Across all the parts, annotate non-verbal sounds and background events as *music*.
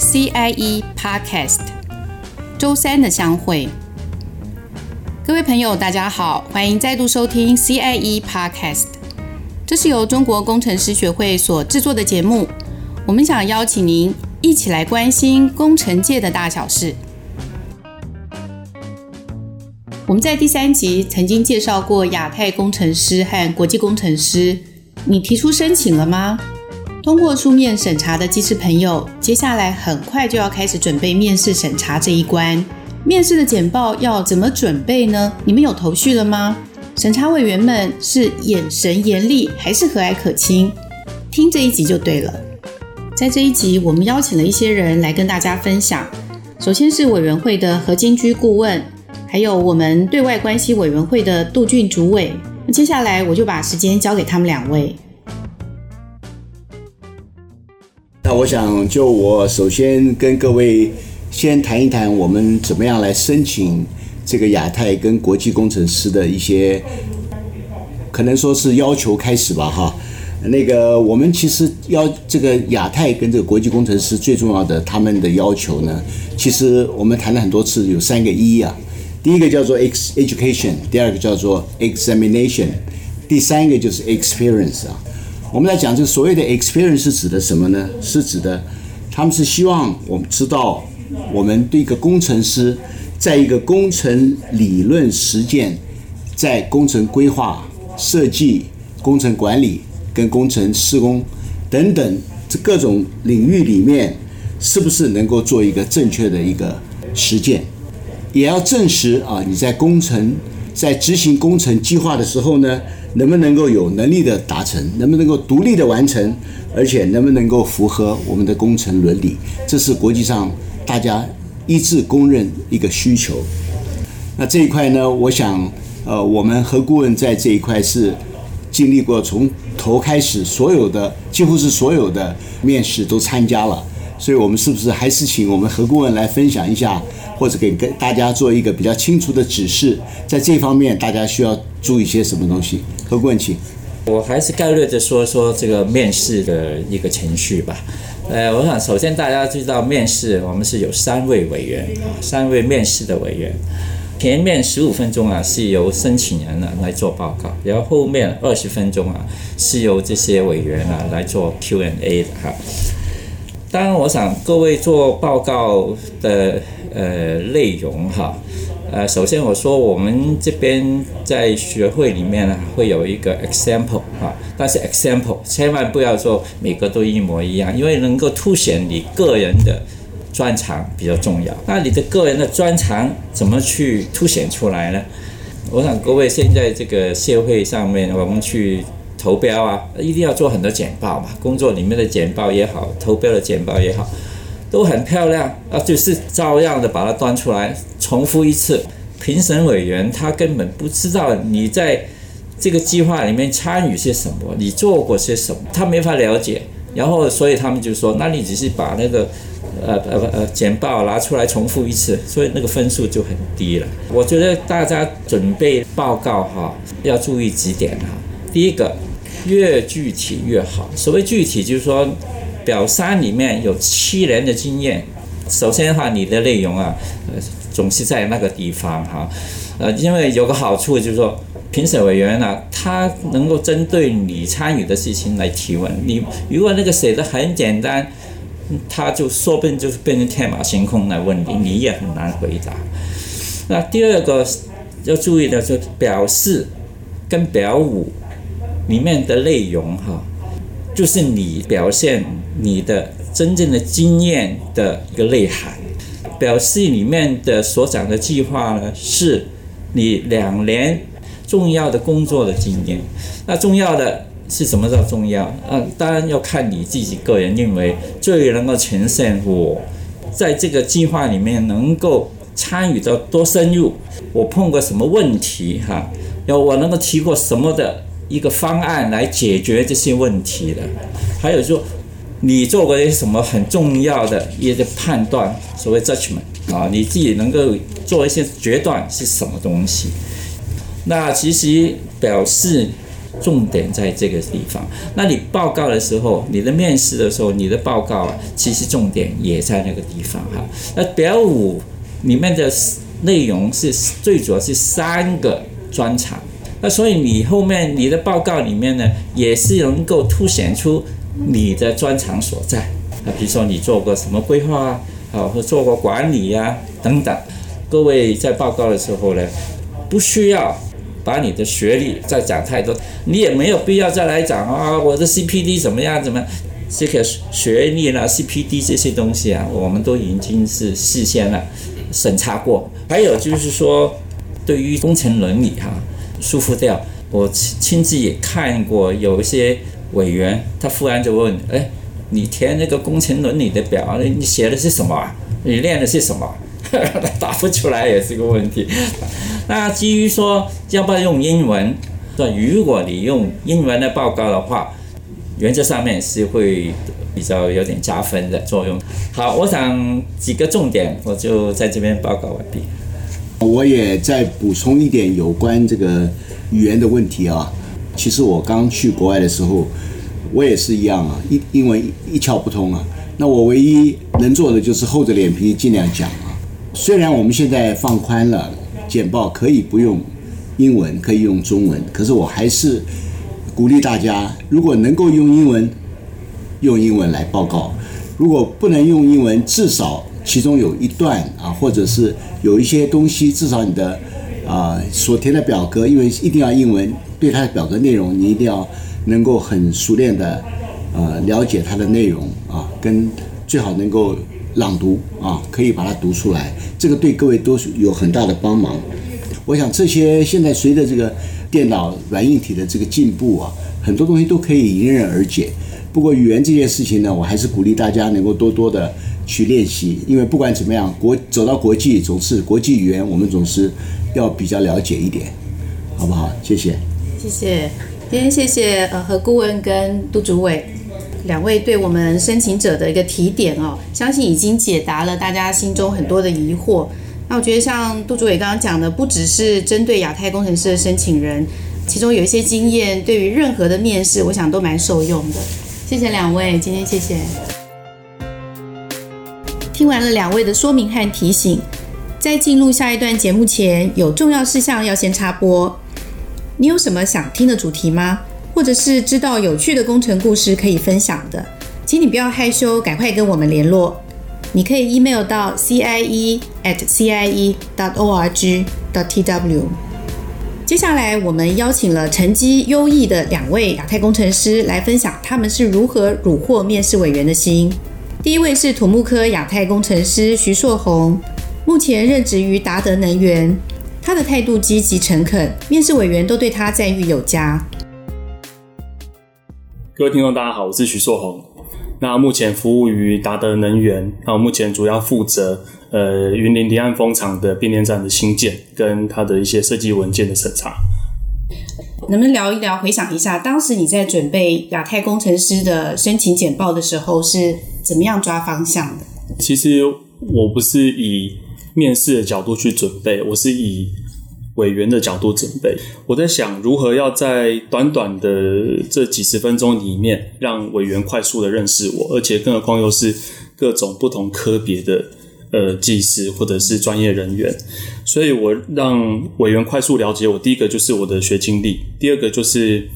CIE Podcast，周三的相会。各位朋友，大家好，欢迎再度收听 CIE Podcast。这是由中国工程师学会所制作的节目，我们想邀请您一起来关心工程界的大小事。我们在第三集曾经介绍过亚太工程师和国际工程师，你提出申请了吗？通过书面审查的机师朋友，接下来很快就要开始准备面试审查这一关。面试的简报要怎么准备呢？你们有头绪了吗？审查委员们是眼神严厉还是和蔼可亲？听这一集就对了。在这一集，我们邀请了一些人来跟大家分享。首先是委员会的何金居顾问，还有我们对外关系委员会的杜俊主委。接下来我就把时间交给他们两位。那我想，就我首先跟各位先谈一谈，我们怎么样来申请这个亚太跟国际工程师的一些，可能说是要求开始吧，哈。那个我们其实要这个亚太跟这个国际工程师最重要的他们的要求呢，其实我们谈了很多次，有三个一啊。第一个叫做 ex education，第二个叫做 examination，第三个就是 experience 啊。我们来讲这个所谓的 experience 是指的什么呢？是指的，他们是希望我们知道，我们对一个工程师，在一个工程理论实践，在工程规划、设计、工程管理跟工程施工等等这各种领域里面，是不是能够做一个正确的一个实践，也要证实啊，你在工程在执行工程计划的时候呢，能不能够有能力的达成，能不能够独立的完成，而且能不能够符合我们的工程伦理，这是国际上大家一致公认一个需求。那这一块呢，我想，呃，我们和顾问在这一块是经历过从头开始，所有的几乎是所有的面试都参加了，所以我们是不是还是请我们何顾问来分享一下？或者给跟大家做一个比较清楚的指示，在这方面大家需要注意些什么东西？何顾问，请。我还是概略的说说这个面试的一个程序吧。呃，我想首先大家知道面试，我们是有三位委员啊，三位面试的委员。前面十五分钟啊是由申请人啊来做报告，然后后面二十分钟啊是由这些委员啊来做 Q&A 的哈。当然，我想各位做报告的。呃，内容哈，呃，首先我说我们这边在学会里面呢，会有一个 example 哈，但是 example 千万不要说每个都一模一样，因为能够凸显你个人的专长比较重要。那你的个人的专长怎么去凸显出来呢？我想各位现在这个社会上面，我们去投标啊，一定要做很多简报嘛，工作里面的简报也好，投标的简报也好。都很漂亮啊，就是照样的把它端出来，重复一次。评审委员他根本不知道你在这个计划里面参与些什么，你做过些什么，他没法了解。然后，所以他们就说，那你只是把那个呃呃呃简报拿出来重复一次，所以那个分数就很低了。我觉得大家准备报告哈，要注意几点哈。第一个，越具体越好。所谓具体，就是说。表三里面有七年的经验，首先的话，你的内容啊，呃，总是在那个地方哈，呃，因为有个好处就是说，评审委员啊，他能够针对你参与的事情来提问。你如果那个写的很简单，他就说不定就是变成天马行空来问你，你也很难回答。那第二个要注意的就是表四跟表五里面的内容哈，就是你表现。你的真正的经验的一个内涵，表示里面的所讲的计划呢，是你两年重要的工作的经验。那重要的是什么叫重要？嗯，当然要看你自己个人认为最能够呈现我在这个计划里面能够参与到多深入，我碰过什么问题哈，要我能够提过什么的一个方案来解决这些问题的，还有说。你做过一些什么很重要的一些判断，所谓 judgment 啊，你自己能够做一些决断是什么东西？那其实表示重点在这个地方。那你报告的时候，你的面试的时候，你的报告啊，其实重点也在那个地方哈。那表五里面的内容是最主要是三个专长，那所以你后面你的报告里面呢，也是能够凸显出你的专长所在啊，比如说你做过什么规划啊，啊，或做过管理呀、啊、等等。各位在报告的时候呢，不需要把你的学历再讲太多，你也没有必要再来讲啊，我的 CPD 怎么样？怎么这个学历啦？CPD 这些东西啊，我们都已经是事先了审查过。还有就是说，对于工程伦理哈、疏忽掉。我亲亲自也看过，有一些委员他忽然就问：哎，你填那个工程伦理的表，你写的是什么？你练的是什么？他 *laughs* 答不出来也是个问题。那基于说要不要用英文，对，如果你用英文的报告的话，原则上面是会比较有点加分的作用。好，我想几个重点，我就在这边报告完毕。我也再补充一点有关这个语言的问题啊。其实我刚去国外的时候，我也是一样啊，英英文一窍不通啊。那我唯一能做的就是厚着脸皮尽量讲啊。虽然我们现在放宽了，简报可以不用英文，可以用中文，可是我还是鼓励大家，如果能够用英文，用英文来报告；如果不能用英文，至少其中有一段啊，或者是有一些东西，至少你的啊所填的表格，因为一定要英文，对它的表格内容，你一定要能够很熟练的呃了解它的内容啊，跟最好能够。朗读啊，可以把它读出来，这个对各位都是有很大的帮忙。我想这些现在随着这个电脑软硬体的这个进步啊，很多东西都可以迎刃而解。不过语言这件事情呢，我还是鼓励大家能够多多的去练习，因为不管怎么样，国走到国际总是国际语言，我们总是要比较了解一点，好不好？谢谢，谢谢，今天谢谢呃何顾问跟杜主委。两位对我们申请者的一个提点哦，相信已经解答了大家心中很多的疑惑。那我觉得像杜主委刚刚讲的，不只是针对亚太工程师的申请人，其中有一些经验，对于任何的面试，我想都蛮受用的。谢谢两位，今天谢谢。听完了两位的说明和提醒，在进入下一段节目前，有重要事项要先插播。你有什么想听的主题吗？或者是知道有趣的工程故事可以分享的，请你不要害羞，赶快跟我们联络。你可以 email 到 cie at cie dot org dot tw。接下来，我们邀请了成绩优异的两位亚太工程师来分享他们是如何虏获面试委员的心。第一位是土木科亚太工程师徐硕宏，目前任职于达德能源，他的态度积极诚恳，面试委员都对他赞誉有加。各位听众，大家好，我是徐硕宏。那目前服务于达德能源，那我目前主要负责呃云林离岸风场的变电站的新建，跟它的一些设计文件的审查。能不能聊一聊，回想一下，当时你在准备亚太工程师的申请简报的时候，是怎么样抓方向的？其实我不是以面试的角度去准备，我是以委员的角度准备，我在想如何要在短短的这几十分钟里面，让委员快速的认识我，而且更何况又是各种不同科别的呃技师或者是专业人员，所以我让委员快速了解我。第一个就是我的学经历，第二个就是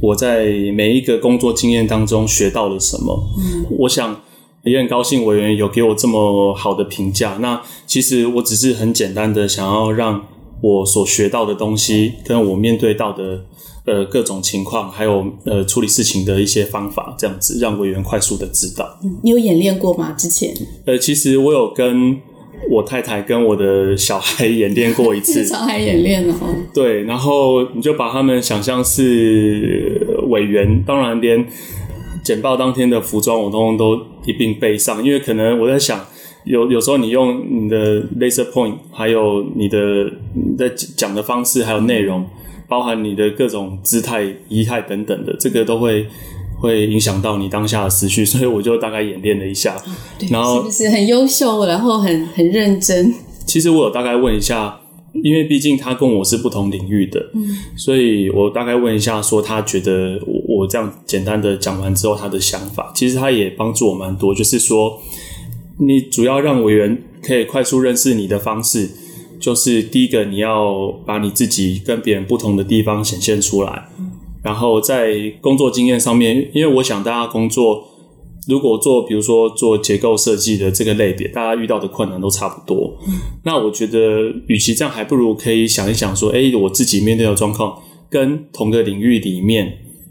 我在每一个工作经验当中学到了什么。嗯，我想也很高兴委员有给我这么好的评价。那其实我只是很简单的想要让。我所学到的东西，跟我面对到的呃各种情况，还有呃处理事情的一些方法，这样子让委员快速的知道。你有演练过吗？之前？呃，其实我有跟我太太跟我的小孩演练过一次。*laughs* 小孩演练了哦。对，然后你就把他们想象是委员，当然连简报当天的服装我通通都一并备上，因为可能我在想。有有时候你用你的 laser point，还有你的你在讲的方式，还有内容，包含你的各种姿态、仪态等等的，这个都会会影响到你当下的思绪，所以我就大概演练了一下，对，然后是不是很优秀，然后很很认真？其实我有大概问一下因为毕竟他跟我是不同领域的，嗯，所以我大概问一下，说他觉得我这样简单的讲完之后，他的想法，其实他也帮助我蛮多。就是说，你主要让委员可以快速认识你的方式，就是第一个，你要把你自己跟别人不同的地方显现出来，然后在工作经验上面，因为我想大家工作。如果做，比如说做结构设计的这个类别，大家遇到的困难都差不多。那我觉得，与其这样，还不如可以想一想，说，哎，我自己面对的状况跟同个领域里面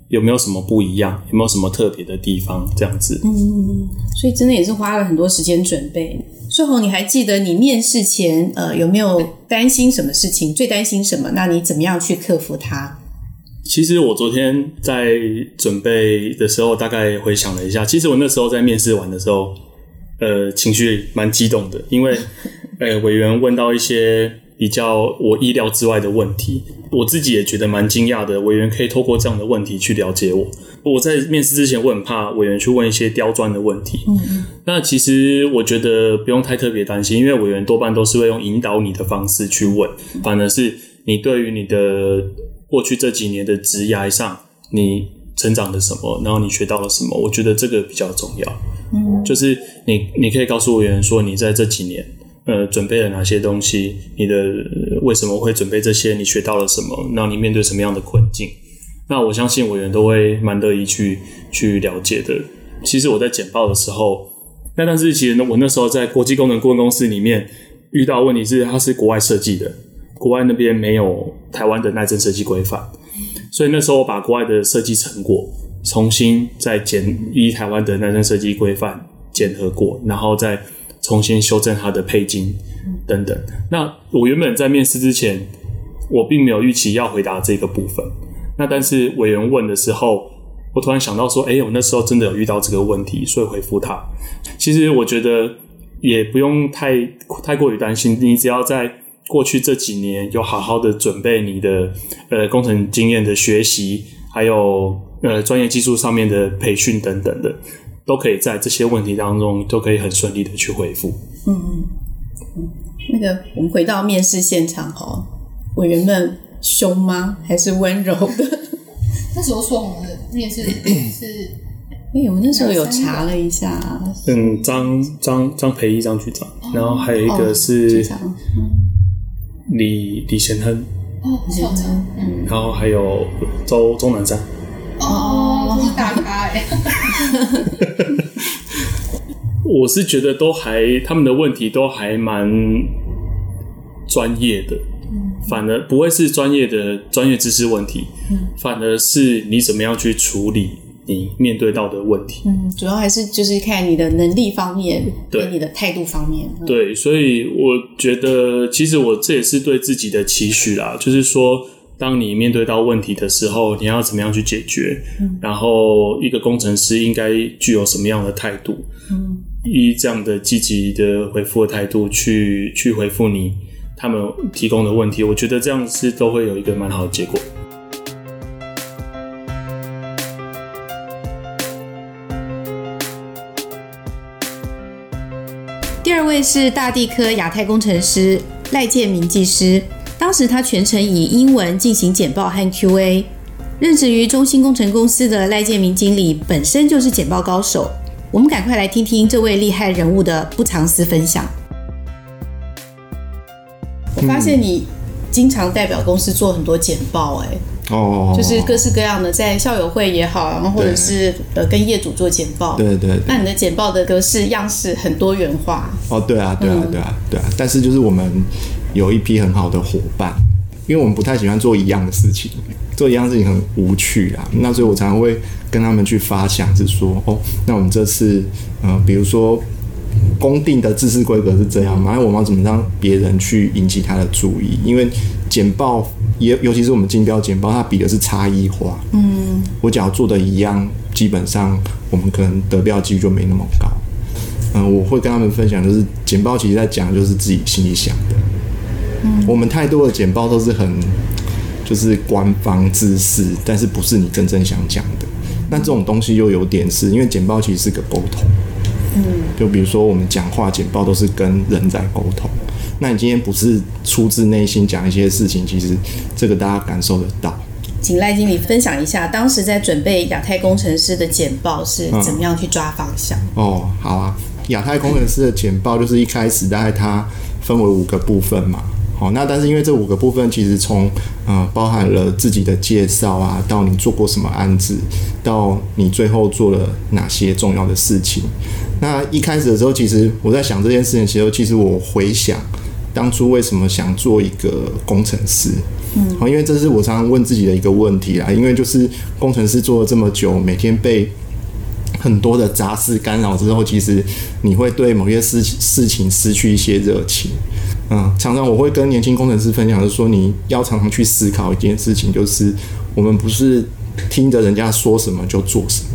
有没有什么不一样，有没有什么特别的地方，这样子。嗯，所以真的也是花了很多时间准备。硕宏，你还记得你面试前，呃，有没有担心什么事情？最担心什么？那你怎么样去克服它？其实我昨天在准备的时候，大概回想了一下。其实我那时候在面试完的时候，呃，情绪蛮激动的，因为呃，委员问到一些比较我意料之外的问题，我自己也觉得蛮惊讶的。委员可以透过这样的问题去了解我。我在面试之前，我很怕委员去问一些刁钻的问题。嗯，那其实我觉得不用太特别担心，因为委员多半都是会用引导你的方式去问，反而是你对于你的。过去这几年的职涯上，你成长了什么？然后你学到了什么？我觉得这个比较重要。嗯，就是你你可以告诉委员说，你在这几年呃准备了哪些东西？你的为什么会准备这些？你学到了什么？然后你面对什么样的困境？那我相信委员都会蛮乐意去去了解的。其实我在简报的时候，那但是其实呢，我那时候在国际工程顾问公司里面遇到问题是，它是国外设计的。国外那边没有台湾的耐震设计规范，所以那时候我把国外的设计成果重新再检依台湾的耐震设计规范检核过，然后再重新修正它的配筋等等。那我原本在面试之前，我并没有预期要回答这个部分。那但是委员问的时候，我突然想到说，哎，我那时候真的有遇到这个问题，所以回复他。其实我觉得也不用太太过于担心，你只要在。过去这几年有好好的准备你的呃工程经验的学习，还有呃专业技术上面的培训等等的，都可以在这些问题当中都可以很顺利的去回复。嗯嗯嗯，那个我们回到面试现场哦，委员们凶吗？还是温柔的？*laughs* 那时候说我们的面试是，*coughs* 哎，我那时候有查了一下，嗯，张张张培义张局长，然后还有一个是。哦李李贤亨，哦，校长，嗯，然后还有周钟南山，哦，都是大咖哎，*laughs* 我是觉得都还他们的问题都还蛮专业的，嗯，反而不会是专业的专业知识问题，嗯，反而是你怎么样去处理。你面对到的问题，嗯，主要还是就是看你的能力方面，对，跟你的态度方面。对，所以我觉得，其实我这也是对自己的期许啦，就是说，当你面对到问题的时候，你要怎么样去解决？嗯，然后一个工程师应该具有什么样的态度？嗯，以这样的积极的回复的态度去去回复你他们提供的问题，我觉得这样是都会有一个蛮好的结果。第二位是大地科亚太工程师赖建明技师，当时他全程以英文进行简报和 Q&A。任职于中兴工程公司的赖建明经理本身就是简报高手，我们赶快来听听这位厉害人物的不藏私分享。我发现你经常代表公司做很多简报，哎。哦，就是各式各样的，在校友会也好，然后或者是呃跟业主做简报，对对，对。那你的简报的格式样式很多元化。哦，对啊，对啊，对啊，对啊。但是就是我们有一批很好的伙伴，因为我们不太喜欢做一样的事情，做一样事情很无趣啊。那所以我常常会跟他们去发想，是说哦，那我们这次呃，比如说公定的制式规格是这样嘛，那我们要怎么让别人去引起他的注意？因为简报。也尤其是我们竞标简报，它比的是差异化。嗯，我只要做的一样，基本上我们可能得标几率就没那么高。嗯，我会跟他们分享，就是简报其实在讲就是自己心里想的。嗯，我们太多的简报都是很就是官方知识，但是不是你真正想讲的。那这种东西又有点是因为简报其实是个沟通。嗯，就比如说我们讲话简报都是跟人在沟通。那你今天不是出自内心讲一些事情，其实这个大家感受得到。请赖经理分享一下，当时在准备亚太工程师的简报是怎么样去抓方向？嗯、哦，好啊，亚太工程师的简报就是一开始大概它分为五个部分嘛。好，那但是因为这五个部分其实从呃包含了自己的介绍啊，到你做过什么案子，到你最后做了哪些重要的事情。那一开始的时候，其实我在想这件事情的时候，其实我回想当初为什么想做一个工程师。嗯，好，因为这是我常常问自己的一个问题啦。因为就是工程师做了这么久，每天被很多的杂事干扰之后，其实你会对某些事事情失去一些热情。嗯，常常我会跟年轻工程师分享，就是说你要常常去思考一件事情，就是我们不是听着人家说什么就做什么，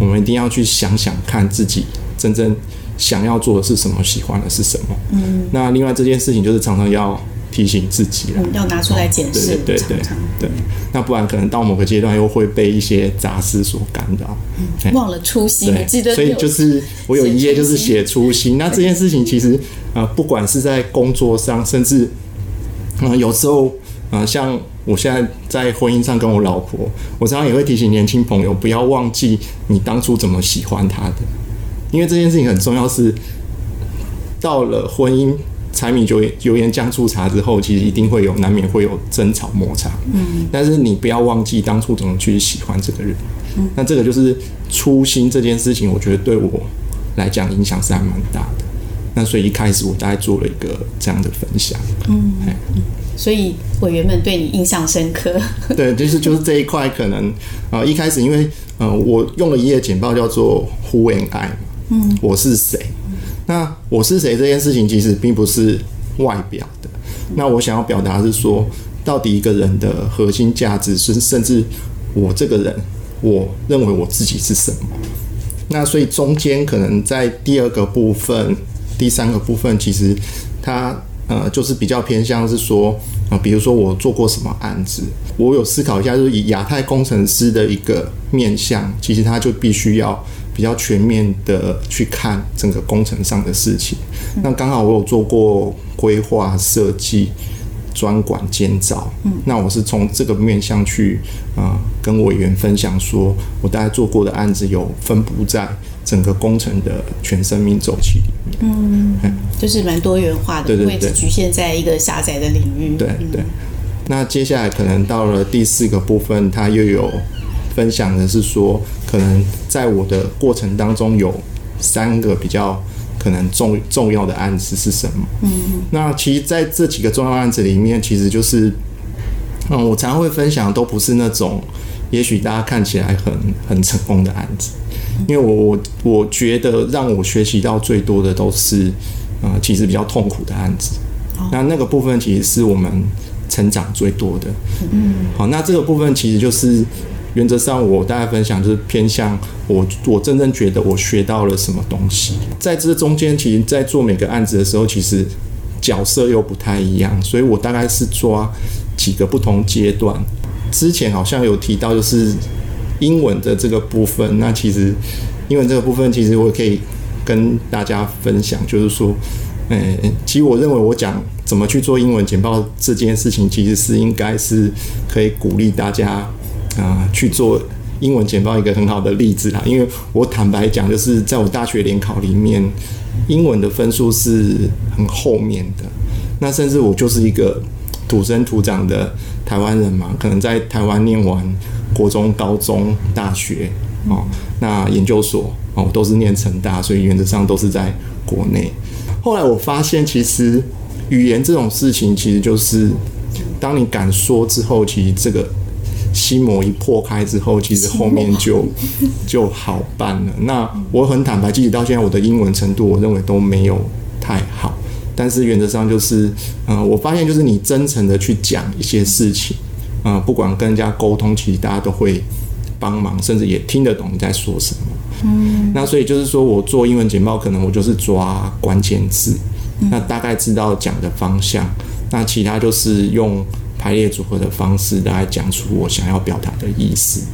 我们一定要去想想看自己真正想要做的是什么，喜欢的是什么。嗯，那另外这件事情就是常常要。提醒自己了，嗯，要拿出来检视，对对对对，那不然可能到某个阶段又会被一些杂事所干扰，嗯，忘了初心。记得，所以就是我有一页就是写初心。那这件事情其实啊，呃，不管是在工作上，甚至啊，呃，有时候啊，呃，像我现在在婚姻上跟我老婆，我常常也会提醒年轻朋友不要忘记你当初怎么喜欢他的，因为这件事情很重要，是到了婚姻。柴米油盐油盐酱醋茶之后，其实一定会有难免会有争吵摩擦。嗯，但是你不要忘记当初怎么去喜欢这个人。嗯，那这个就是初心这件事情，我觉得对我来讲影响是还蛮大的。那所以一开始我大概做了一个这样的分享。嗯，所以委员们对你印象深刻。*laughs* 对，就是就是这一块可能啊、呃，一开始因为呃，我用了一页简报叫做 Who am I？嗯，我是谁？那我是谁这件事情其实并不是外表的，那我想要表达是说，到底一个人的核心价值是，甚至我这个人，我认为我自己是什么？那所以中间可能在第二个部分、第三个部分，其实它呃就是比较偏向是说啊，比如说我做过什么案子，我有思考一下，就是以亚太工程师的一个面向，其实他就必须要。比较全面的去看整个工程上的事情。那刚好我有做过规划设计、专管监造。那我是从这个面向去啊、呃，跟委员分享说，我大概做过的案子有分布在整个工程的全生命周期里面。嗯，就是蛮多元化的，对对对，不会只局限在一个狭窄的领域。对对。那接下来可能到了第四个部分，它又有。分享的是说，可能在我的过程当中有三个比较可能重重要的案子是什么？嗯，那其实在这几个重要案子里面，其实就是，嗯，我常常会分享，都不是那种也许大家看起来很很成功的案子，因为我我我觉得让我学习到最多的都是，呃，其实比较痛苦的案子。那那个部分其实是我们成长最多的。嗯，好，那这个部分其实就是。原则上，我大概分享就是偏向我，我真正觉得我学到了什么东西。在这中间，其实，在做每个案子的时候，其实角色又不太一样，所以我大概是抓几个不同阶段。之前好像有提到，就是英文的这个部分。那其实英文这个部分，其实我可以跟大家分享，就是说，嗯，其实我认为我讲怎么去做英文简报这件事情，其实是应该是可以鼓励大家。啊，去做英文简报一个很好的例子啦。因为我坦白讲，就是在我大学联考里面，英文的分数是很后面的。那甚至我就是一个土生土长的台湾人嘛，可能在台湾念完国中、高中、大学哦，那研究所哦，我都是念成大，所以原则上都是在国内。后来我发现，其实语言这种事情，其实就是当你敢说之后，其实这个。心魔一破开之后，其实后面就就好办了。那我很坦白，即使到现在，我的英文程度，我认为都没有太好。但是原则上就是，嗯、呃，我发现就是你真诚的去讲一些事情，啊、呃，不管跟人家沟通，其实大家都会帮忙，甚至也听得懂你在说什么。嗯。那所以就是说我做英文简报，可能我就是抓关键字，那大概知道讲的方向，那其他就是用。排列组合的方式来讲出我想要表达的意思。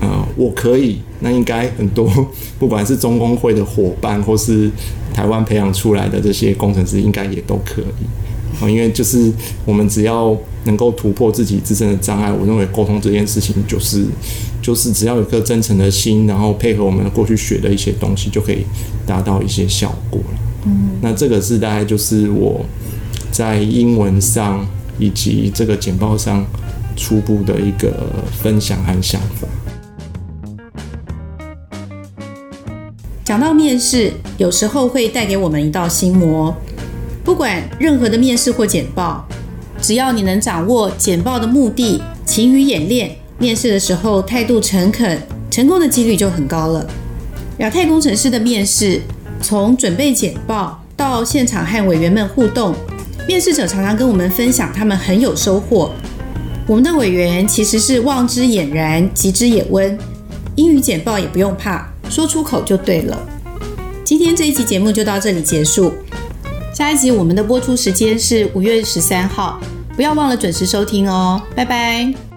呃，我可以，那应该很多，*laughs* 不管是中工会的伙伴，或是台湾培养出来的这些工程师，应该也都可以。啊，因为就是我们只要能够突破自己自身的障碍，我认为沟通这件事情就是就是只要有一颗真诚的心，然后配合我们过去学的一些东西，就可以达到一些效果了。嗯，那这个是大概就是我在英文上以及这个简报上初步的一个分享和想法。讲到面试，有时候会带给我们一道心魔。不管任何的面试或简报，只要你能掌握简报的目的、勤于演练，面试的时候态度诚恳，成功的几率就很高了。亚太工程师的面试，从准备简报到现场和委员们互动，面试者常常跟我们分享，他们很有收获。我们的委员其实是望之俨然，急之也温，英语简报也不用怕。说出口就对了。今天这一期节目就到这里结束。下一集我们的播出时间是五月十三号，不要忘了准时收听哦。拜拜。